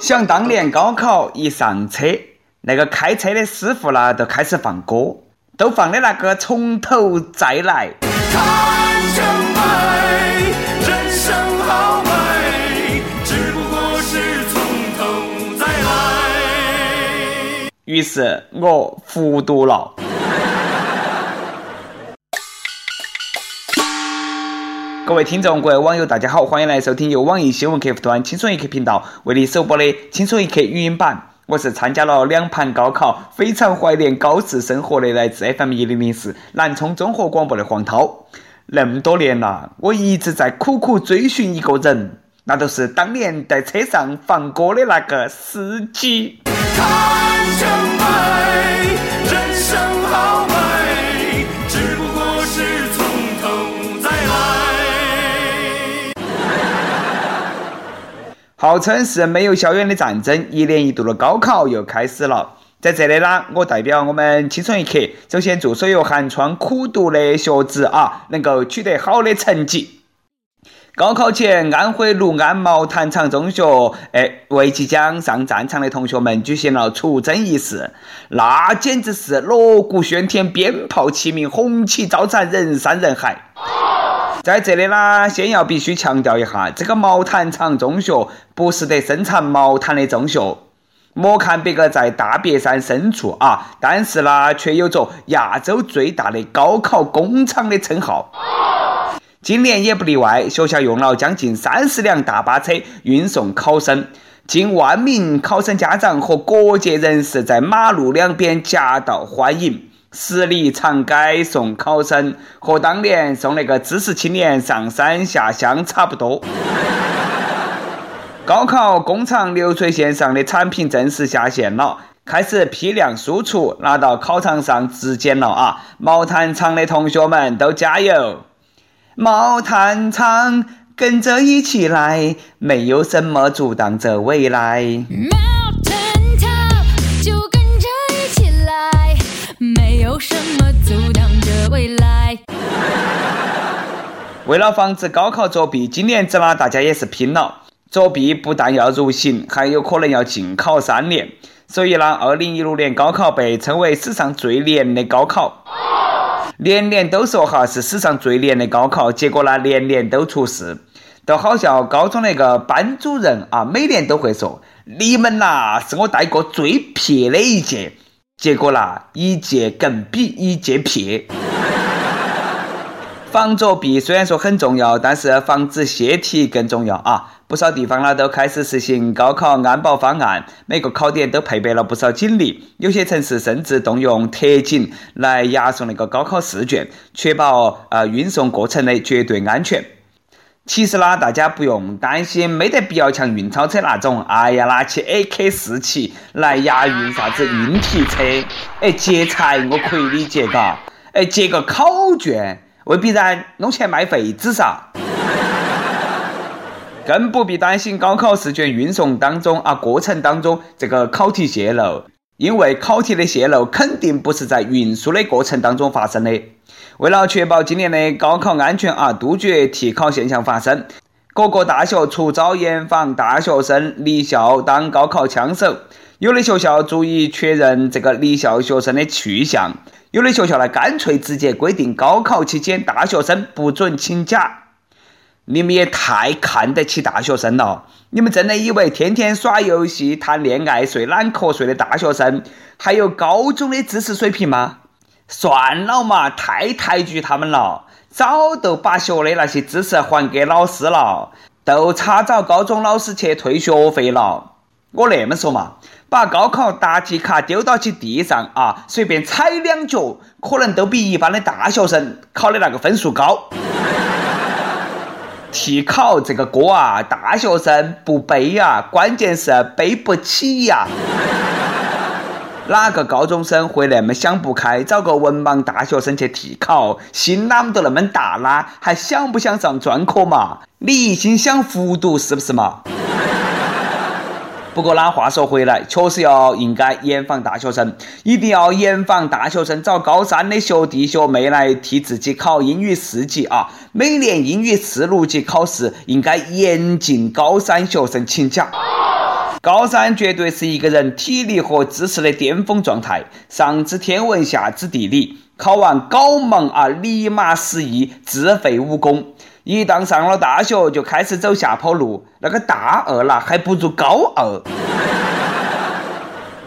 想当年高考一上车，那个开车的师傅呢，都开始放歌，都放的那个从头再来。看成败，人生好美，只不过是从头再来。于是我复读了。各位听众，各位网友，大家好，欢迎来收听由网易新闻客户端“轻松一刻”频道为你首播的《轻松一刻》语音版。我是参加了两盘高考，非常怀念高四生活的来自 FM 一零零四南充综合广播的黄涛。那么多年了，我一直在苦苦追寻一个人，那就是当年在车上放歌的那个司机。号称是没有硝烟的战争，一年一度的高考又开始了。在这里呢，我代表我们青春一刻，首先祝所有寒窗苦读的学子啊，能够取得好的成绩。高考前，安徽六安毛坦厂中学，哎，为即将上战场的同学们举行了出征仪式，那简直是锣鼓喧天，鞭炮齐鸣，红旗招展，人山人海。在这里呢，先要必须强调一下，这个毛坦厂中学不是得生产毛毯的中学。莫看别个在大别山深处啊，但是呢，却有着亚洲最大的高考工厂的称号。今年也不例外，学校用了将近三十辆大巴车运送考生，近万名考生家长和各界人士在马路两边夹道欢迎，十里长街送考生，和当年送那个知识青年上山下乡差不多。高考工厂流水线上的产品正式下线了，开始批量输出，拿到考场上质检了啊！毛毯厂的同学们都加油！毛毯厂跟着一起来，没有什么阻挡着未来。就跟着一起来，没有什么阻挡着未来。为了防止高考作弊，今年子呢大家也是拼了。作弊不但要入刑，还有可能要禁考三年。所以呢，二零一六年高考被称为史上最严的高考。年年都说哈是史上最严的高考，结果呢年年都出事。都好像高中那个班主任啊，每年都会说：“你们呐是我带过最撇的一届。”结果啦，一届更比一届撇。防作弊虽然说很重要，但是防止泄题更重要啊！不少地方呢都开始实行高考安保方案，每个考点都配备了不少警力，有些城市甚至动用特警来押送那个高考试卷，确保呃运送过程的绝对安全。其实呢，大家不用担心，没得必要像运钞车那种，哎呀，拿起 AK 四七来押运啥子运题车，哎，劫财我可以理解嘎，哎，劫个考卷。未必然弄钱卖废纸噻，更不必担心高考试卷运送当中啊过程当中这个考题泄露，因为考题的泄露肯定不是在运输的过程当中发生的。为了确保今年的高考安全啊，杜绝替考现象发生，各个大学出招严防大学生离校当高考枪手。有的学校逐一确认这个离校学生的去向。有的学校呢，干脆直接规定高考期间大学生不准请假。你们也太看得起大学生了！你们真的以为天天耍游戏、谈恋爱、睡懒瞌睡的大学生还有高中的知识水平吗？算了嘛，太抬举他们了。早都把学的那些知识还给老师了，都差找高中老师去退学费了。我那么说嘛。把高考答题卡丢到起地上啊，随便踩两脚，可能都比一般的大学生考的那个分数高。替考这个锅啊，大学生不背呀，关键是背不起呀。哪个高中生会那么想不开，找个文盲大学生去替考？心哪么都那么大啦，还想不想上专科嘛？你一心想复读是不是嘛？不过呢，话说回来，确实要应该严防大学生，一定要严防大学生找高三的学弟学妹来替自己考英语四级啊！每年英语四六级考试应该严禁高三学生请假。高三绝对是一个人体力和知识的巅峰状态，上知天文，下知地理。考完高忙啊，立马失忆，自废武功。一旦上了大学，就开始走下坡路。那个大二了，还不如高二。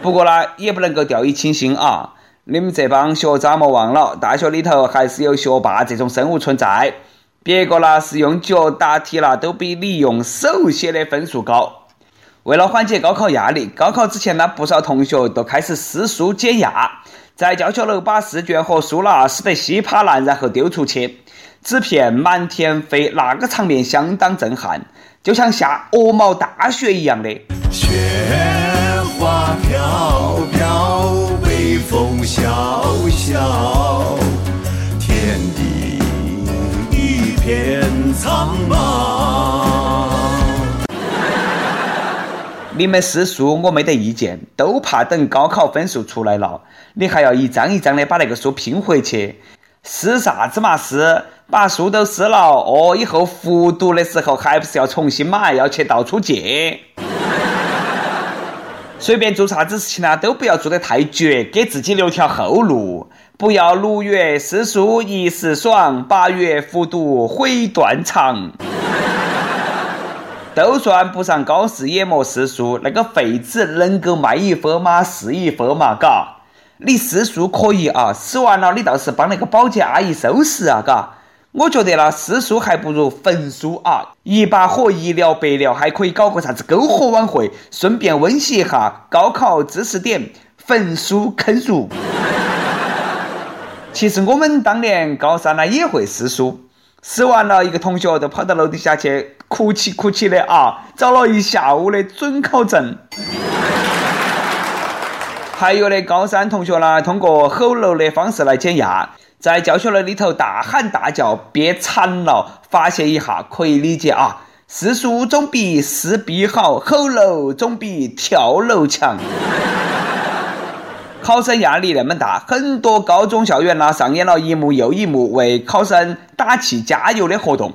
不过呢，也不能够掉以轻心啊！你们这帮学渣莫忘了，大学里头还是有学霸这种生物存在。别个呢是用脚答题了，都比你用手写的分数高。为了缓解高考压力，高考之前呢，不少同学都开始撕书减压。在教学楼把试卷和书啦撕得稀巴烂，然后丢出去，纸片满天飞，那个场面相当震撼，就像下鹅毛大雪一样的。雪花飘飘，北风萧萧，天地一片苍茫。你们撕书我没得意见，都怕等高考分数出来了，你还要一张一张的把那个书拼回去，撕啥子嘛撕？把书都撕了，哦，以后复读的时候还不是要重新买，要去到处借？随便做啥子事情呢，都不要做得太绝，给自己留条后路。不要六月撕书一时爽，八月复读悔断肠。都算不上高四也莫撕书，那个废纸能够卖一分吗？是一分嘛，嘎。你撕书可以啊，撕完了你倒是帮那个保洁阿姨收拾啊，嘎。我觉得呢，撕书还不如焚书啊，一把火一了百了，还可以搞个啥子篝火晚会，顺便温习一下高考知识点，焚书坑儒。其实我们当年高三呢也会撕书。撕完了，一个同学就跑到楼底下去哭泣哭泣的啊，找了一下午的准考证。还有的高三同学呢，通过吼楼的方式来减压，在教学楼里头大喊大叫，憋惨了，发泄一下可以理解啊。撕书总比撕逼好，吼楼总比跳楼强。考生压力那么大，很多高中校园呢上演了一幕又一幕为考生打气加油的活动。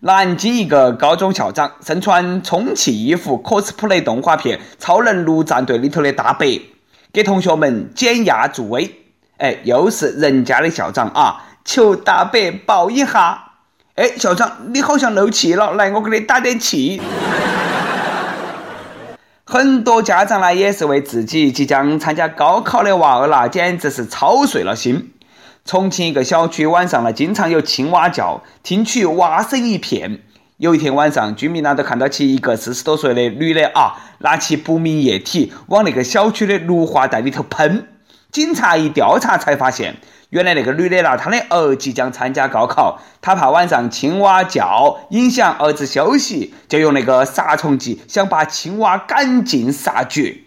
南京一个高中校长身穿充气衣服，cosplay 动画片《超能陆战队》里头的大白，给同学们减压助威。哎，又是人家的校长啊，求大伯抱一下。哎，校长你好像漏气了，来我给你打点气。很多家长呢，也是为自己即将参加高考的娃儿啦，简直是操碎了心。重庆一个小区晚上呢，经常有青蛙叫，听取蛙声一片。有一天晚上，居民呢都看到起一个四十多岁的女的啊，拿起不明液体往那个小区的绿化带里头喷。警察一调查才发现。原来那个女的拿，她的儿即将参加高考，她怕晚上青蛙叫影响儿子休息，就用那个杀虫剂想把青蛙赶尽杀绝。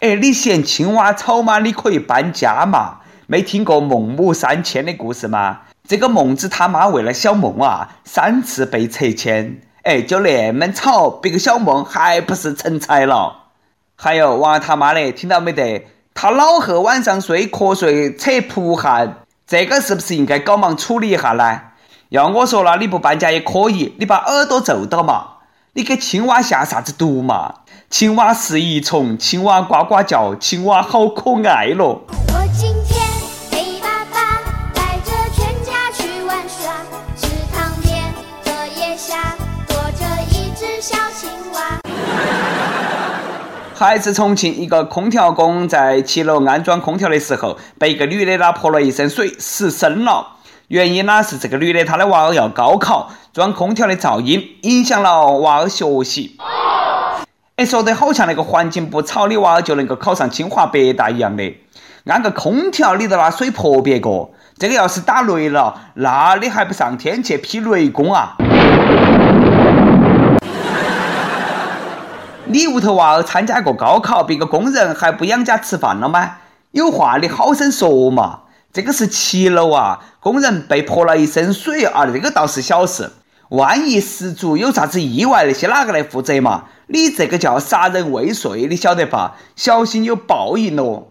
哎，你嫌青蛙吵吗？你可以搬家嘛。没听过孟母三迁的故事吗？这个孟子他妈为了小孟啊，三次被拆迁。哎，就那么吵，别个小孟还不是成才了？还有娃他妈的，听到没得？他老贺晚上睡瞌睡扯蒲汗，这个是不是应该搞忙处理一下呢？要我说了，你不搬家也可以，你把耳朵揍到嘛！你给青蛙下啥子毒嘛？青蛙是一虫，青蛙呱呱叫，青蛙好可爱咯。我今来自重庆一个空调工在七楼安装空调的时候，被一个女的呢泼了一身水，失身了。原因呢是这个女的她的娃儿要高考，装空调的噪音影响了娃儿学习。哎，说得好像那个环境不吵，你娃儿就能够考上清华北大一样的。安个空调你都拿水泼别个，这个要是打雷了，那你还不上天去劈雷公啊？你屋头娃儿参加过高考，别个工人还不养家吃饭了吗？有话你好生说嘛！这个是七楼啊，工人被泼了一身水啊，这个倒是小事。万一失足有啥子意外，那些哪个来负责嘛？你这个叫杀人未遂，你晓得吧？小心有报应哦！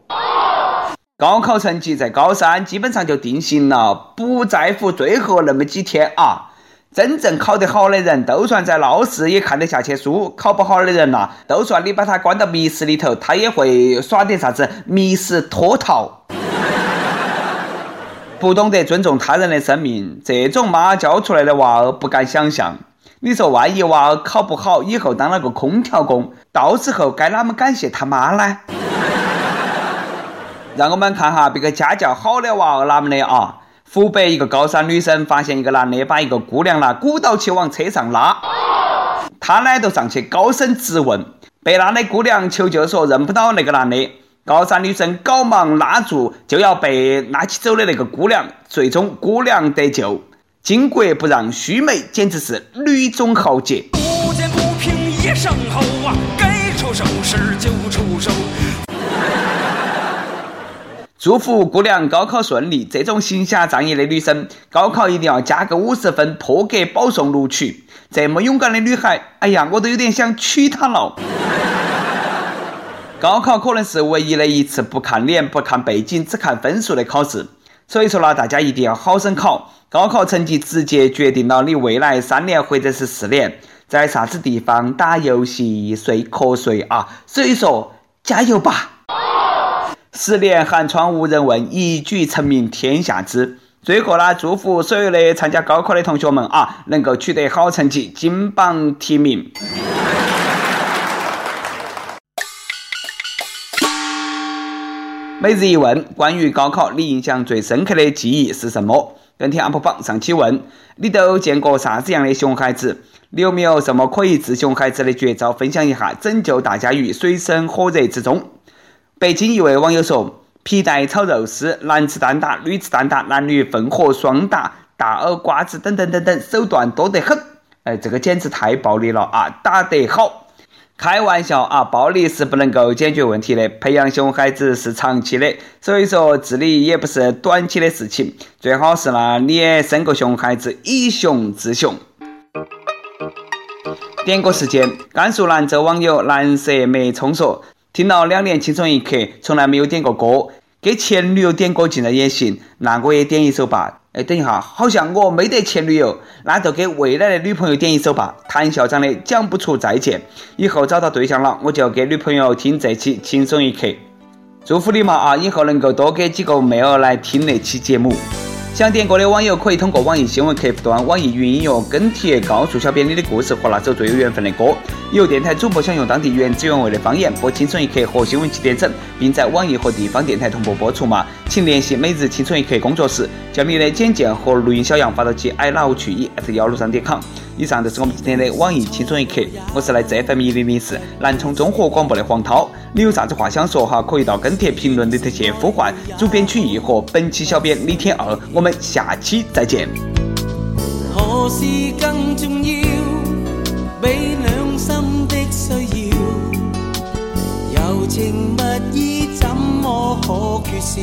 高考成绩在高三基本上就定型了，不在乎最后那么几天啊！真正考得好的人，就算在闹市也看得下去书；考不好的人呐、就算你把他关到密室里头，他也会耍点啥子密室脱逃。不懂得尊重他人的生命，这种妈教出来的娃儿不敢想象。你说，万一娃儿考不好，以后当了个空调工，到时候该啷么感谢他妈呢？让我们看哈别个家教好的娃儿啷么的啊！湖北一个高三女生发现一个男的把一个姑娘拿鼓捣起往车上拉，她呢就上去高声质问，被拉的姑娘求救说认不到那个男的。高三女生赶忙拉住就要被拉起走的那个姑娘，最终姑娘得救。巾帼不让须眉，简直是女中豪杰。不见不平一声吼啊，该出手时就出手。祝福姑娘高考顺利！这种行侠仗义的女生，高考一定要加个五十分，破格保送录取。这么勇敢的女孩，哎呀，我都有点想娶她了。高考可能是唯一的一次不看脸、不看背景、只看分数的考试，所以说呢，大家一定要好生考。高考成绩直接决定了你未来三年或者是四年在啥子地方打游戏、睡瞌睡啊！所以说，加油吧！十年寒窗无人问，一举成名天下知。最后呢，祝福所有的参加高考的同学们啊，能够取得好成绩，金榜题名。每日一问：关于高考，你印象最深刻的记忆是什么？跟帖 UP 榜上期问：你都见过啥子样的熊孩子？你有没有什么可以治熊孩子的绝招？分享一下，拯救大家于水深火热之中。北京一位网友说：“皮带炒肉丝，男子单打，女子单打，男女混合双打，大耳瓜子等等等等，手段多得很。”哎，这个简直太暴力了啊！打得好。开玩笑啊，暴力是不能够解决问题的，培养熊孩子是长期的，所以说治理也不是短期的事情。最好是呢，你也生个熊孩子，以熊治熊。点歌时间，甘肃兰州网友蓝色梅葱说，听了两年轻松一刻，从来没有点过歌，给前女友点歌竟然也行，那我也点一首吧。哎，等一下，好像我没得前女友，那就给未来的女朋友点一首吧。谭校长的《讲不出再见》，以后找到对象了，我就给女朋友听这期轻松一刻。祝福你嘛啊，以后能够多给几个妹儿来听那期节目。想点歌的网友可以通过网易新闻客户端、网易云音乐跟帖告诉小编你的故事和那首最有缘分的歌。有电台主播想用当地原汁原味的方言播《青春一刻》和新闻七点整，并在网易和地方电台同步播出嘛？请联系每日青春一刻工作室，将你的简介和录音小样发到其 i love 曲艺 at 幺六三点 com。以上就是我们今天的网易轻松一刻，我是来自 FM 一零零四南充综合广播的黄涛。你有啥子话想说哈？可以到跟帖评论里头去呼唤主编曲艺和本期小编李天二。我们下期再见。何事更重要？比兩心的需要，柔情蜜意怎麼可缺少？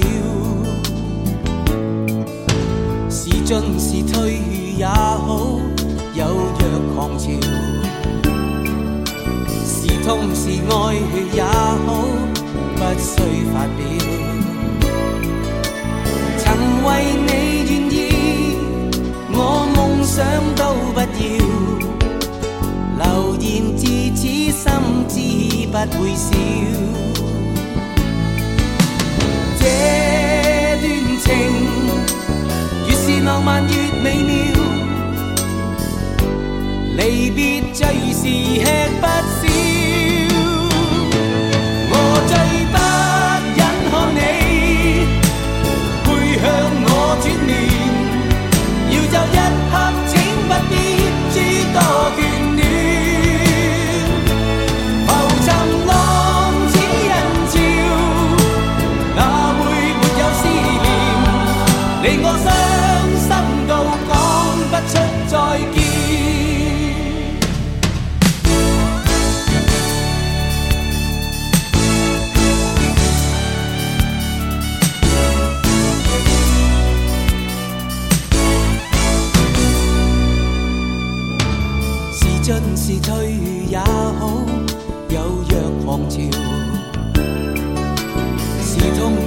是進是退也好，有若狂潮。是痛是愛也好，不需發表。曾為你願意，我夢想都不要，流言自此心知不會少。這段情越是浪漫越美别，最是吃不消。我最不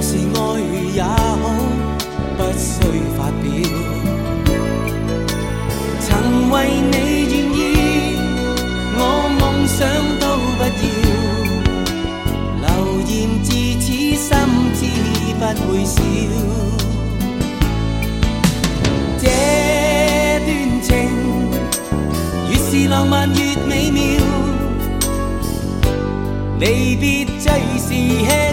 是爱也好，不需发表。曾为你愿意，我梦想都不要。流言自此心知不会少。这段情，越是浪漫越美妙。离别最是。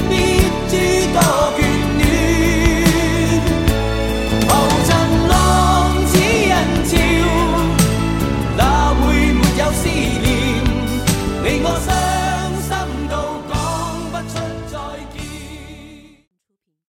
不必知道。